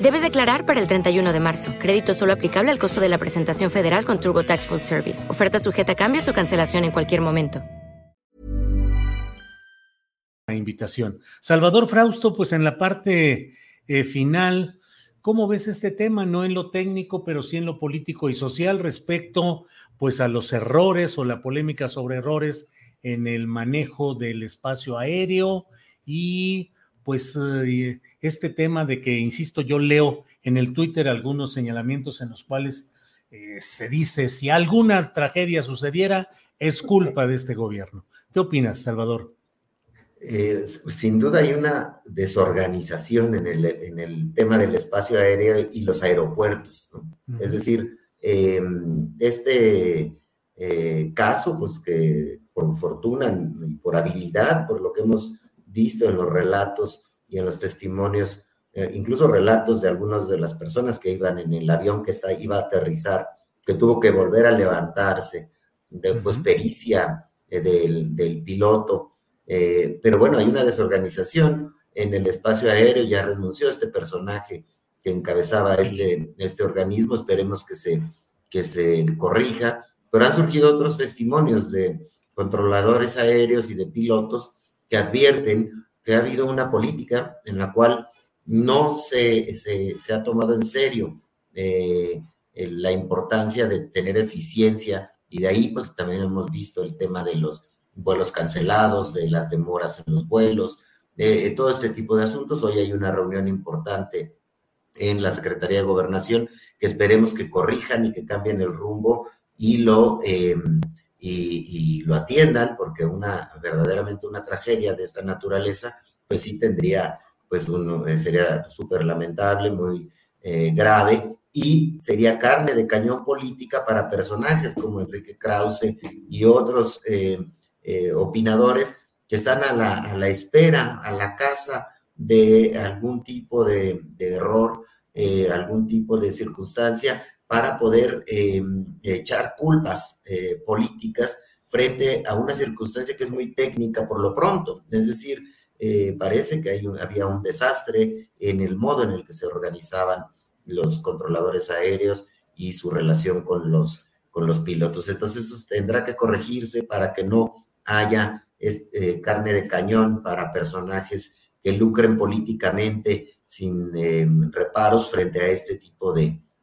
Debes declarar para el 31 de marzo. Crédito solo aplicable al costo de la presentación federal con TurboTax Full Service. Oferta sujeta a cambios o cancelación en cualquier momento. La invitación. Salvador Frausto, pues en la parte eh, final, ¿cómo ves este tema? No en lo técnico, pero sí en lo político y social respecto pues a los errores o la polémica sobre errores en el manejo del espacio aéreo y pues eh, este tema de que, insisto, yo leo en el Twitter algunos señalamientos en los cuales eh, se dice si alguna tragedia sucediera es culpa de este gobierno. ¿Qué opinas, Salvador? Eh, sin duda hay una desorganización en el, en el, tema del espacio aéreo y los aeropuertos. ¿no? Es decir, este eh, caso, pues que por fortuna y por habilidad, por lo que hemos visto en los relatos y en los testimonios, eh, incluso relatos de algunas de las personas que iban en el avión que está, iba a aterrizar, que tuvo que volver a levantarse, de pues, pericia del, del piloto. Eh, pero bueno, hay una desorganización en el espacio aéreo, ya renunció este personaje que encabezaba este, este organismo, esperemos que se, que se corrija, pero han surgido otros testimonios de controladores aéreos y de pilotos que advierten que ha habido una política en la cual no se, se, ha tomado en serio eh, la importancia de tener eficiencia y de ahí pues también hemos visto el tema de los vuelos cancelados, de las demoras en los vuelos, de todo este tipo de asuntos. Hoy hay una reunión importante en la Secretaría de Gobernación que esperemos que corrijan y que cambien el rumbo y lo, em, y, lo atiendan, porque una verdaderamente una tragedia de esta naturaleza, pues sí tendría, pues uno, eh, sería súper lamentable, muy eh, grave, y sería carne de cañón política para personajes como Enrique Krause y otros eh, opinadores que están a la, espera, a la casa de algún tipo de, error, algún tipo de circunstancia para poder eh, echar culpas políticas frente a una circunstancia que es muy técnica por lo pronto. Es decir, parece que hay había un desastre en el modo en el que se organizaban los controladores aéreos y su relación con los, con los pilotos. Entonces eso tendrá que corregirse para que no haya eh, carne de cañón para personajes que lucren políticamente sin eh, reparos frente a este tipo de,